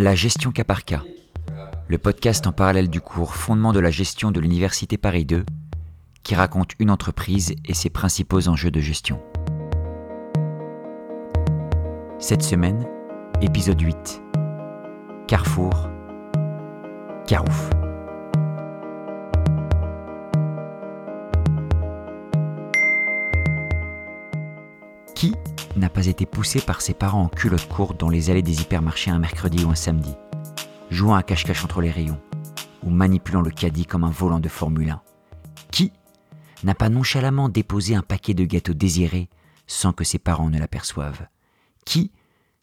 La gestion cas par cas, le podcast en parallèle du cours Fondement de la gestion de l'Université Paris 2, qui raconte une entreprise et ses principaux enjeux de gestion. Cette semaine, épisode 8. Carrefour. Carouf. Qui n'a pas été poussé par ses parents en culotte courte dans les allées des hypermarchés un mercredi ou un samedi, jouant à cache-cache entre les rayons, ou manipulant le caddie comme un volant de Formule 1 Qui n'a pas nonchalamment déposé un paquet de gâteaux désirés sans que ses parents ne l'aperçoivent? Qui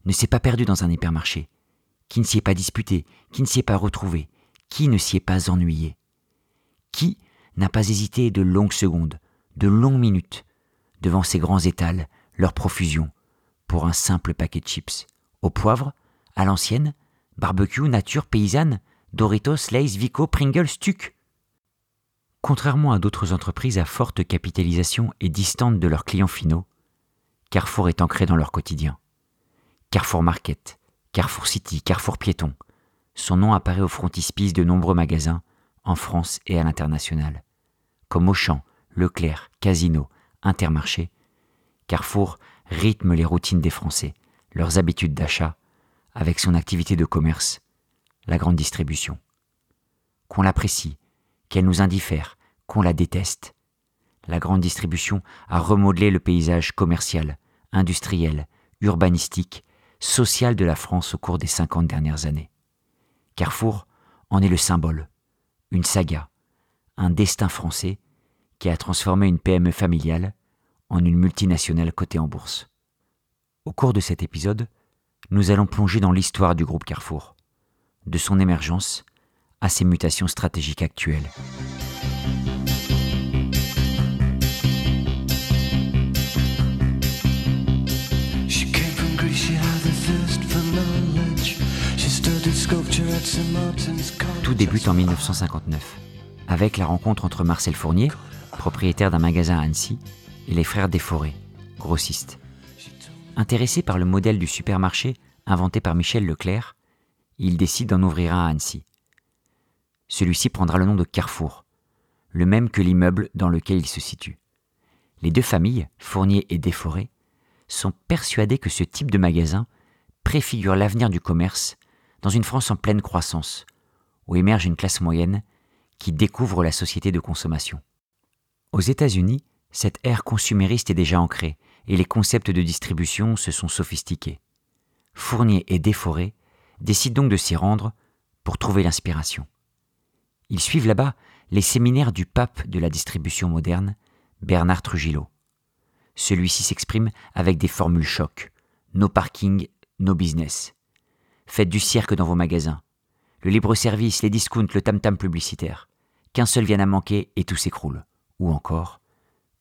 ne s'est pas perdu dans un hypermarché? Qui ne s'y est pas disputé? Qui ne s'y est pas retrouvé? Qui ne s'y est pas ennuyé? Qui n'a pas hésité de longues secondes, de longues minutes, devant ces grands étals leur profusion pour un simple paquet de chips. Au poivre, à l'ancienne, barbecue, nature, paysanne, Doritos, Lays, Vico, Pringles, Stuc. Contrairement à d'autres entreprises à forte capitalisation et distantes de leurs clients finaux, Carrefour est ancré dans leur quotidien. Carrefour Market, Carrefour City, Carrefour Piéton. Son nom apparaît au frontispice de nombreux magasins, en France et à l'international, comme Auchan, Leclerc, Casino, Intermarché Carrefour rythme les routines des Français, leurs habitudes d'achat, avec son activité de commerce, la grande distribution. Qu'on l'apprécie, qu'elle nous indiffère, qu'on la déteste, la grande distribution a remodelé le paysage commercial, industriel, urbanistique, social de la France au cours des cinquante dernières années. Carrefour en est le symbole, une saga, un destin français qui a transformé une PME familiale en une multinationale cotée en bourse. Au cours de cet épisode, nous allons plonger dans l'histoire du groupe Carrefour, de son émergence à ses mutations stratégiques actuelles. Tout débute en 1959, avec la rencontre entre Marcel Fournier, propriétaire d'un magasin à Annecy, et les frères Desforêts, grossistes. Intéressés par le modèle du supermarché inventé par Michel Leclerc, ils décident d'en ouvrir un à Annecy. Celui-ci prendra le nom de Carrefour, le même que l'immeuble dans lequel il se situe. Les deux familles, Fournier et Desforêts, sont persuadées que ce type de magasin préfigure l'avenir du commerce dans une France en pleine croissance, où émerge une classe moyenne qui découvre la société de consommation. Aux États-Unis, cette ère consumériste est déjà ancrée et les concepts de distribution se sont sophistiqués. Fournier et Déforé décident donc de s'y rendre pour trouver l'inspiration. Ils suivent là-bas les séminaires du pape de la distribution moderne, Bernard Trujillo. Celui-ci s'exprime avec des formules chocs. No parking, no business. Faites du cirque dans vos magasins. Le libre-service, les discounts, le tam-tam publicitaire. Qu'un seul vienne à manquer et tout s'écroule. Ou encore,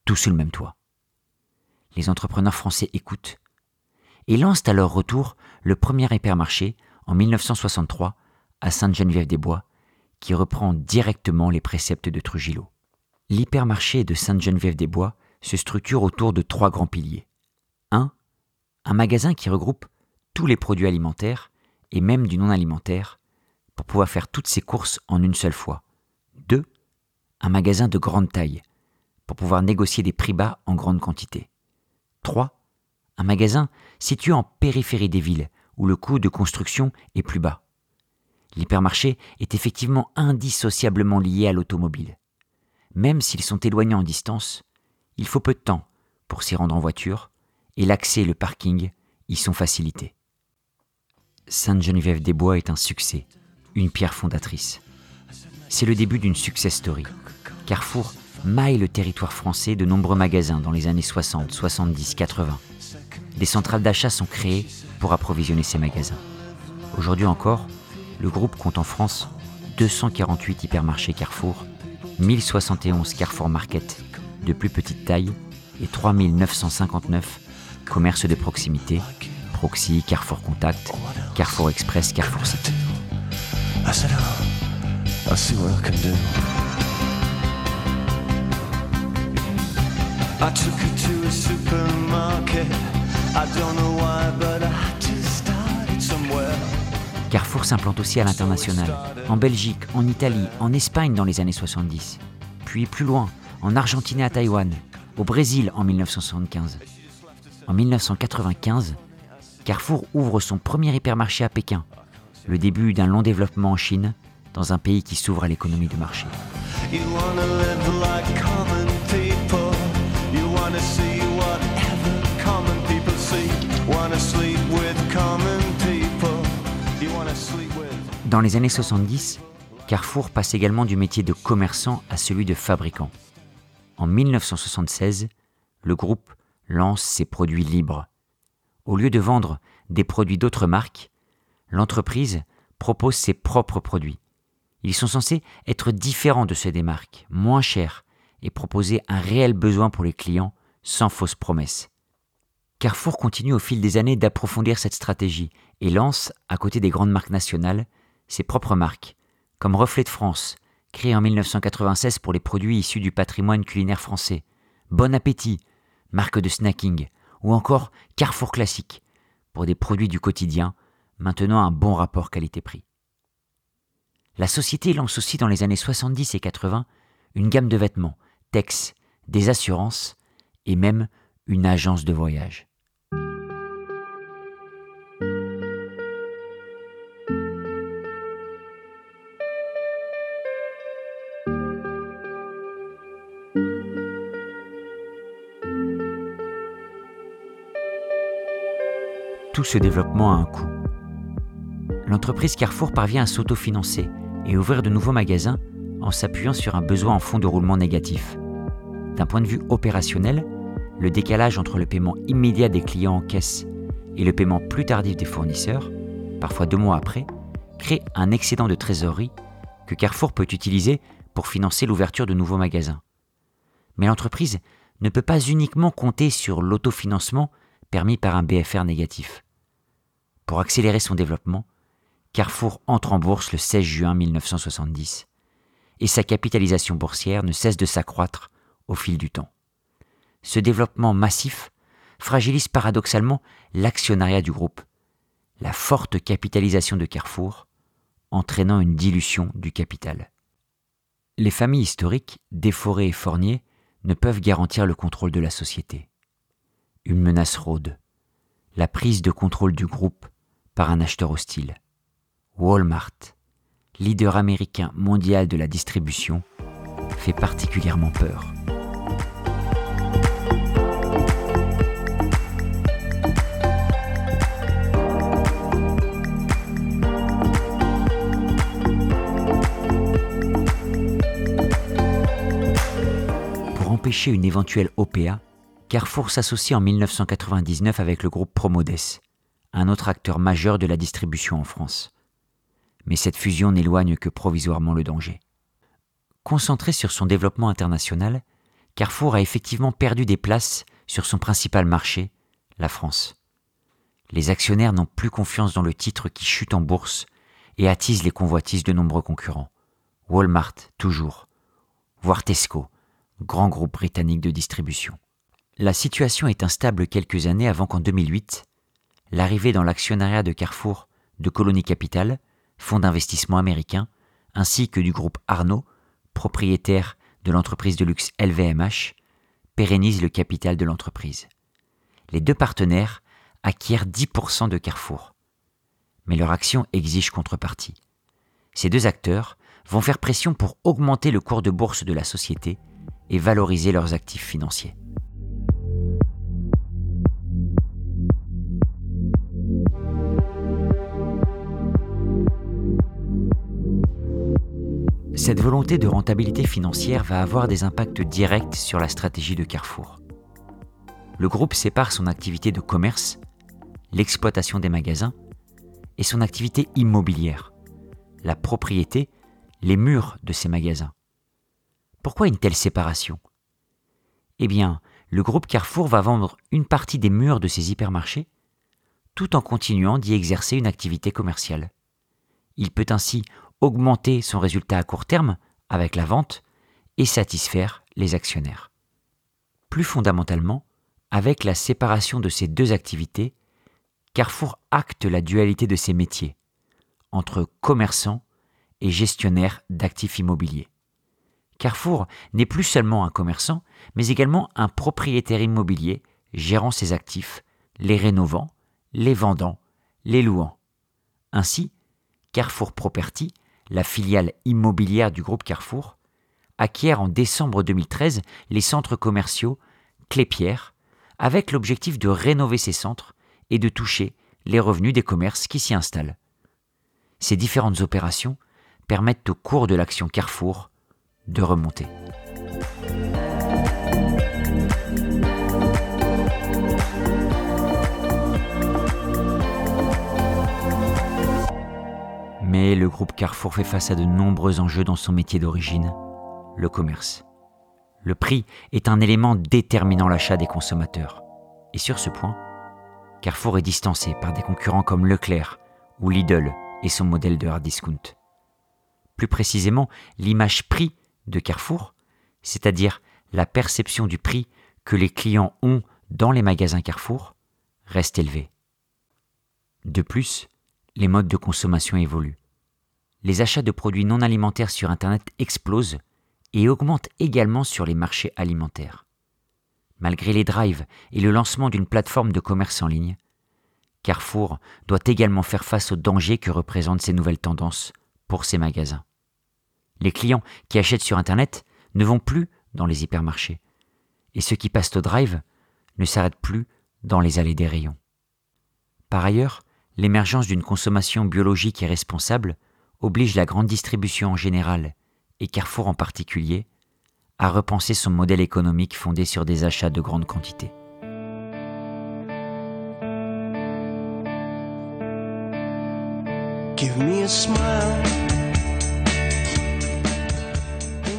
tout sous le même toit. Les entrepreneurs français écoutent et lancent à leur retour le premier hypermarché en 1963 à Sainte-Geneviève-des-Bois, qui reprend directement les préceptes de Trujillo. L'hypermarché de Sainte-Geneviève-des-Bois se structure autour de trois grands piliers. 1. Un magasin qui regroupe tous les produits alimentaires et même du non alimentaire pour pouvoir faire toutes ses courses en une seule fois. 2. Un magasin de grande taille pour pouvoir négocier des prix bas en grande quantité. 3. Un magasin situé en périphérie des villes, où le coût de construction est plus bas. L'hypermarché est effectivement indissociablement lié à l'automobile. Même s'ils sont éloignés en distance, il faut peu de temps pour s'y rendre en voiture, et l'accès et le parking y sont facilités. Sainte-Geneviève-des-Bois est un succès, une pierre fondatrice. C'est le début d'une success story. Carrefour maille le territoire français de nombreux magasins dans les années 60, 70, 80. Des centrales d'achat sont créées pour approvisionner ces magasins. Aujourd'hui encore, le groupe compte en France 248 hypermarchés Carrefour, 1071 Carrefour Market de plus petite taille et 3959 commerces de proximité, Proxy, Carrefour Contact, Carrefour Express, Carrefour City. Carrefour s'implante aussi à l'international, en Belgique, en Italie, en Espagne dans les années 70, puis plus loin, en Argentine et à Taïwan, au Brésil en 1975. En 1995, Carrefour ouvre son premier hypermarché à Pékin, le début d'un long développement en Chine, dans un pays qui s'ouvre à l'économie de marché. Dans les années 70, Carrefour passe également du métier de commerçant à celui de fabricant. En 1976, le groupe lance ses produits libres. Au lieu de vendre des produits d'autres marques, l'entreprise propose ses propres produits. Ils sont censés être différents de ceux des marques, moins chers et proposer un réel besoin pour les clients sans fausses promesses. Carrefour continue au fil des années d'approfondir cette stratégie et lance, à côté des grandes marques nationales, ses propres marques, comme Reflet de France, créé en 1996 pour les produits issus du patrimoine culinaire français, Bon Appétit, marque de snacking, ou encore Carrefour Classique, pour des produits du quotidien, maintenant un bon rapport qualité-prix. La société lance aussi dans les années 70 et 80 une gamme de vêtements, Tex, des assurances et même une agence de voyage. Tout ce développement a un coût. L'entreprise Carrefour parvient à s'autofinancer et ouvrir de nouveaux magasins en s'appuyant sur un besoin en fonds de roulement négatif. D'un point de vue opérationnel, le décalage entre le paiement immédiat des clients en caisse et le paiement plus tardif des fournisseurs, parfois deux mois après, crée un excédent de trésorerie que Carrefour peut utiliser pour financer l'ouverture de nouveaux magasins. Mais l'entreprise ne peut pas uniquement compter sur l'autofinancement permis par un BFR négatif. Pour accélérer son développement, Carrefour entre en bourse le 16 juin 1970 et sa capitalisation boursière ne cesse de s'accroître au fil du temps. Ce développement massif fragilise paradoxalement l'actionnariat du groupe, la forte capitalisation de Carrefour entraînant une dilution du capital. Les familles historiques, Desforêts et Fournier, ne peuvent garantir le contrôle de la société. Une menace rôde, la prise de contrôle du groupe par un acheteur hostile. Walmart, leader américain mondial de la distribution, fait particulièrement peur. Pour empêcher une éventuelle OPA, Carrefour s'associe en 1999 avec le groupe Promodes, un autre acteur majeur de la distribution en France. Mais cette fusion n'éloigne que provisoirement le danger. Concentré sur son développement international, Carrefour a effectivement perdu des places sur son principal marché, la France. Les actionnaires n'ont plus confiance dans le titre qui chute en bourse et attise les convoitises de nombreux concurrents. Walmart, toujours, voire Tesco, grand groupe britannique de distribution. La situation est instable quelques années avant qu'en 2008, l'arrivée dans l'actionnariat de Carrefour de Colony Capital, fonds d'investissement américain, ainsi que du groupe Arnaud, propriétaire de l'entreprise de luxe LVMH, pérennise le capital de l'entreprise. Les deux partenaires acquièrent 10% de Carrefour. Mais leur action exige contrepartie. Ces deux acteurs vont faire pression pour augmenter le cours de bourse de la société et valoriser leurs actifs financiers. Cette volonté de rentabilité financière va avoir des impacts directs sur la stratégie de Carrefour. Le groupe sépare son activité de commerce, l'exploitation des magasins, et son activité immobilière, la propriété, les murs de ces magasins. Pourquoi une telle séparation? Eh bien, le groupe Carrefour va vendre une partie des murs de ses hypermarchés tout en continuant d'y exercer une activité commerciale. Il peut ainsi augmenter son résultat à court terme avec la vente et satisfaire les actionnaires. Plus fondamentalement, avec la séparation de ces deux activités, Carrefour acte la dualité de ses métiers, entre commerçants et gestionnaires d'actifs immobiliers. Carrefour n'est plus seulement un commerçant, mais également un propriétaire immobilier gérant ses actifs, les rénovant, les vendant, les louant. Ainsi, Carrefour Property, la filiale immobilière du groupe Carrefour, acquiert en décembre 2013 les centres commerciaux Clépierre, avec l'objectif de rénover ces centres et de toucher les revenus des commerces qui s'y installent. Ces différentes opérations permettent au cours de l'action Carrefour de remonter. Mais le groupe Carrefour fait face à de nombreux enjeux dans son métier d'origine, le commerce. Le prix est un élément déterminant l'achat des consommateurs. Et sur ce point, Carrefour est distancé par des concurrents comme Leclerc ou Lidl et son modèle de hard discount. Plus précisément, l'image prix de Carrefour, c'est-à-dire la perception du prix que les clients ont dans les magasins Carrefour, reste élevée. De plus, les modes de consommation évoluent. Les achats de produits non alimentaires sur Internet explosent et augmentent également sur les marchés alimentaires. Malgré les drives et le lancement d'une plateforme de commerce en ligne, Carrefour doit également faire face aux dangers que représentent ces nouvelles tendances pour ses magasins. Les clients qui achètent sur Internet ne vont plus dans les hypermarchés, et ceux qui passent au drive ne s'arrêtent plus dans les allées des rayons. Par ailleurs, l'émergence d'une consommation biologique et responsable oblige la grande distribution en général, et Carrefour en particulier, à repenser son modèle économique fondé sur des achats de grande quantité.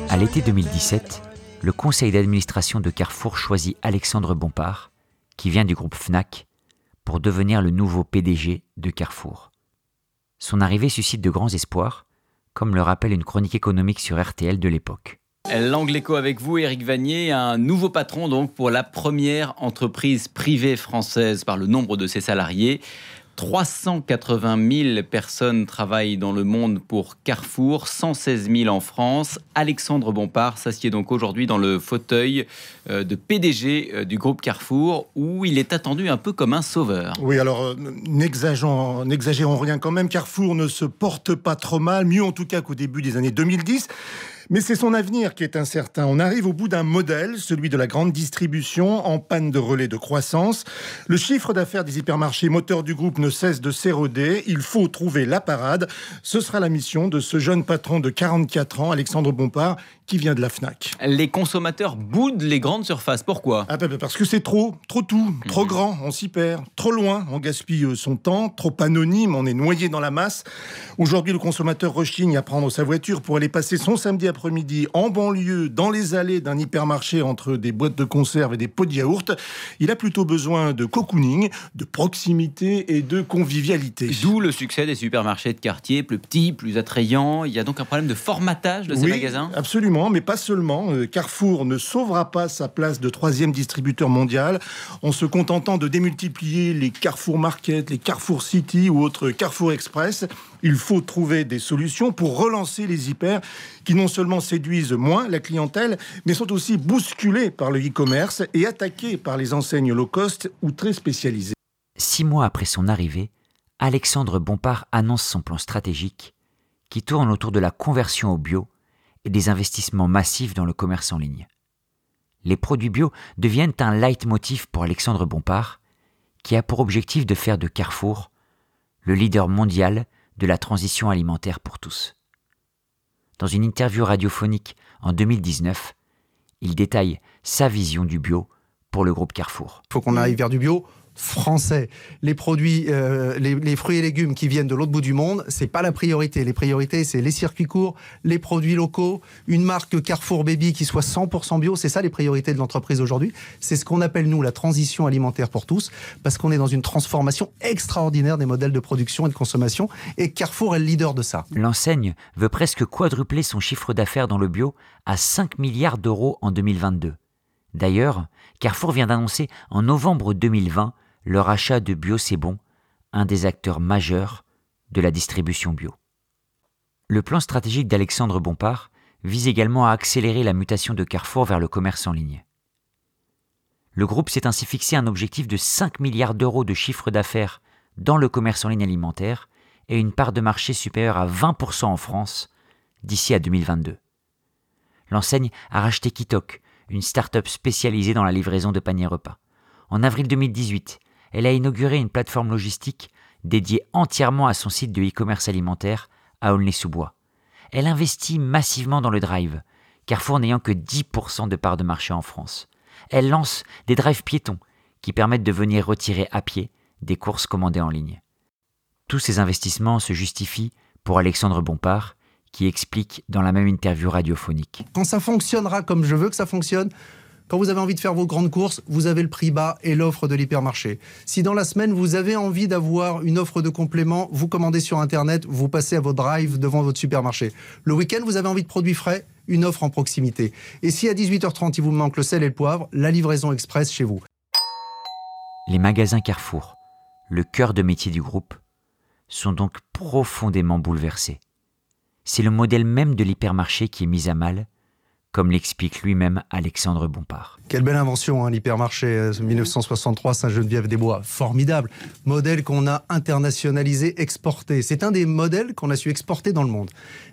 À l'été 2017, le conseil d'administration de Carrefour choisit Alexandre Bompard, qui vient du groupe Fnac, pour devenir le nouveau PDG de Carrefour. Son arrivée suscite de grands espoirs, comme le rappelle une chronique économique sur RTL de l'époque. L'angle écho avec vous, Éric Vanier, un nouveau patron donc pour la première entreprise privée française par le nombre de ses salariés. 380 000 personnes travaillent dans le monde pour Carrefour, 116 000 en France. Alexandre Bompard s'assied donc aujourd'hui dans le fauteuil euh, de PDG euh, du groupe Carrefour, où il est attendu un peu comme un sauveur. Oui, alors euh, n'exagérons rien quand même. Carrefour ne se porte pas trop mal, mieux en tout cas qu'au début des années 2010. Mais c'est son avenir qui est incertain. On arrive au bout d'un modèle, celui de la grande distribution, en panne de relais de croissance. Le chiffre d'affaires des hypermarchés moteurs du groupe ne cesse de s'éroder. Il faut trouver la parade. Ce sera la mission de ce jeune patron de 44 ans, Alexandre Bompard, qui vient de la FNAC. Les consommateurs boudent les grandes surfaces. Pourquoi? Ah, bah, bah, Parce que c'est trop, trop tout, trop mhm. grand, on s'y perd. Trop loin, on gaspille euh, son temps. Trop anonyme, on est noyé dans la masse. Aujourd'hui, le consommateur rechigne à prendre sa voiture pour aller passer son samedi après-midi en banlieue, dans les allées d'un hypermarché entre des boîtes de conserve et des pots de yaourt. Il a plutôt besoin de cocooning, de proximité et de convivialité. D'où le succès des supermarchés de quartier, plus petits, plus attrayants. Il y a donc un problème de formatage de ces magasins Absolument mais pas seulement. Euh, Carrefour ne sauvera pas sa place de troisième distributeur mondial en se contentant de démultiplier les Carrefour Market, les Carrefour City ou autres Carrefour Express. Il faut trouver des solutions pour relancer les hyper qui non seulement séduisent moins la clientèle, mais sont aussi bousculés par le e-commerce et attaqués par les enseignes low cost ou très spécialisées. Six mois après son arrivée, Alexandre Bompard annonce son plan stratégique qui tourne autour de la conversion au bio et des investissements massifs dans le commerce en ligne. Les produits bio deviennent un leitmotiv pour Alexandre Bompard, qui a pour objectif de faire de Carrefour le leader mondial de la transition alimentaire pour tous. Dans une interview radiophonique en 2019, il détaille sa vision du bio pour le groupe Carrefour. Il faut qu'on arrive vers du bio français. Les produits, euh, les, fruits et légumes qui viennent de l'autre bout du monde, c'est pas la priorité. Les priorités, c'est les circuits courts, les produits locaux, une marque Carrefour Baby qui soit 100% bio. C'est ça les priorités de l'entreprise aujourd'hui. C'est ce qu'on appelle nous la transition alimentaire pour tous, parce qu'on est dans une transformation extraordinaire des modèles de production et de consommation. Et Carrefour est le leader de ça. L'enseigne veut presque quadrupler son chiffre d'affaires dans le bio à 5 milliards d'euros en 2022. D'ailleurs, Carrefour vient d'annoncer en novembre 2020 leur achat de Bio Bon, un des acteurs majeurs de la distribution bio. Le plan stratégique d'Alexandre Bompard vise également à accélérer la mutation de Carrefour vers le commerce en ligne. Le groupe s'est ainsi fixé un objectif de 5 milliards d'euros de chiffre d'affaires dans le commerce en ligne alimentaire et une part de marché supérieure à 20% en France d'ici à 2022. L'enseigne a racheté Kitok, une start-up spécialisée dans la livraison de paniers repas. En avril 2018, elle a inauguré une plateforme logistique dédiée entièrement à son site de e-commerce alimentaire à Aulnay-sous-Bois. Elle investit massivement dans le drive, Carrefour n'ayant que 10% de part de marché en France. Elle lance des drives piétons qui permettent de venir retirer à pied des courses commandées en ligne. Tous ces investissements se justifient pour Alexandre Bompard, qui explique dans la même interview radiophonique. Quand ça fonctionnera comme je veux que ça fonctionne, quand vous avez envie de faire vos grandes courses, vous avez le prix bas et l'offre de l'hypermarché. Si dans la semaine, vous avez envie d'avoir une offre de complément, vous commandez sur Internet, vous passez à votre drive devant votre supermarché. Le week-end, vous avez envie de produits frais, une offre en proximité. Et si à 18h30, il vous manque le sel et le poivre, la livraison express chez vous. Les magasins Carrefour, le cœur de métier du groupe, sont donc profondément bouleversés. C'est le modèle même de l'hypermarché qui est mis à mal comme l'explique lui-même Alexandre Bompard. Quelle belle invention, hein, l'hypermarché 1963 euh, Saint-Geneviève-des-Bois. Formidable. Modèle qu'on a internationalisé, exporté. C'est un des modèles qu'on a su exporter dans le monde.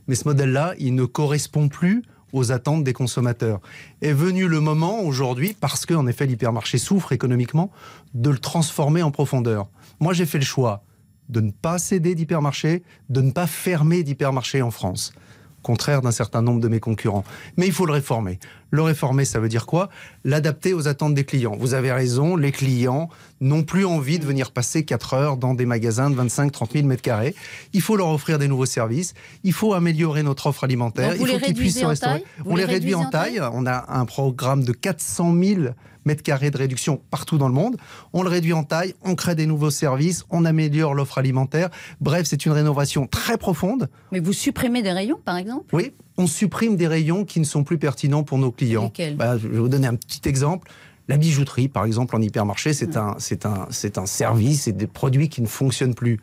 Mais ce modèle-là, il ne correspond plus aux attentes des consommateurs. Est venu le moment aujourd'hui, parce qu'en effet l'hypermarché souffre économiquement, de le transformer en profondeur. Moi j'ai fait le choix de ne pas céder d'hypermarché, de ne pas fermer d'hypermarché en France contraire d'un certain nombre de mes concurrents. Mais il faut le réformer. Le réformer, ça veut dire quoi? L'adapter aux attentes des clients. Vous avez raison, les clients n'ont plus envie de venir passer 4 heures dans des magasins de 25-30 000 mètres carrés. Il faut leur offrir des nouveaux services. Il faut améliorer notre offre alimentaire. il faut qu'ils puissent se restaurer. On les, réduit en taille. On a un programme de 400 000 mètres carrés de réduction partout dans le monde. On le réduit en taille, on crée des nouveaux services, on améliore l'offre alimentaire. Bref, c'est une rénovation très profonde. Mais vous supprimez des rayons, par exemple? Oui, on supprime des rayons qui ne sont plus pertinents pour nos clients. Bah, je vais vous donner un petit exemple. La bijouterie, par exemple, en hypermarché, c'est un, c'est un, c'est un service et des produits qui ne fonctionnent plus.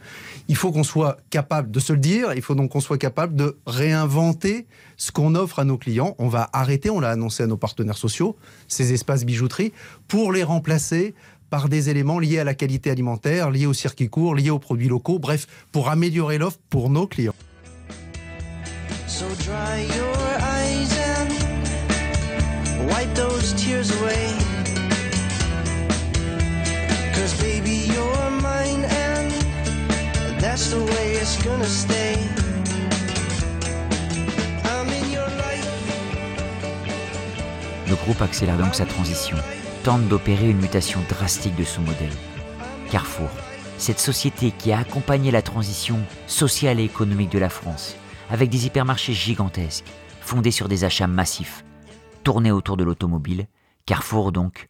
Il faut qu'on soit capable de se le dire. Il faut donc qu'on soit capable de réinventer ce qu'on offre à nos clients. On va arrêter, on l'a annoncé à nos partenaires sociaux, ces espaces bijouterie, pour les remplacer par des éléments liés à la qualité alimentaire, liés au circuit court, liés aux produits locaux, bref, pour améliorer l'offre pour nos clients. So dry your eyes and wipe those tears away. Cause baby, you're mine and that's the way it's gonna stay. Le groupe accélère donc sa transition, tente d'opérer une mutation drastique de son modèle. Carrefour, cette société qui a accompagné la transition sociale et économique de la France, avec des hypermarchés gigantesques, fondés sur des achats massifs, tournés autour de l'automobile, Carrefour donc,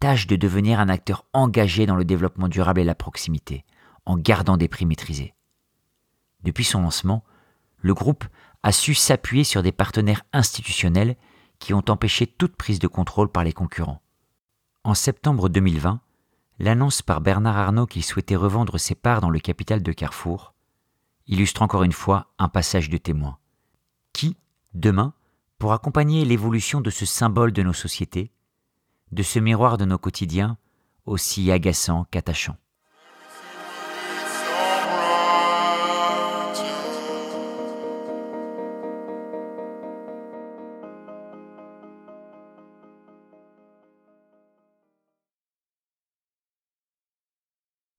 tâche de devenir un acteur engagé dans le développement durable et la proximité, en gardant des prix maîtrisés. Depuis son lancement, le groupe a su s'appuyer sur des partenaires institutionnels qui ont empêché toute prise de contrôle par les concurrents. En septembre 2020, l'annonce par Bernard Arnault qu'il souhaitait revendre ses parts dans le capital de Carrefour illustre encore une fois un passage de témoin. Qui, demain, pour accompagner l'évolution de ce symbole de nos sociétés, de ce miroir de nos quotidiens, aussi agaçant qu'attachant?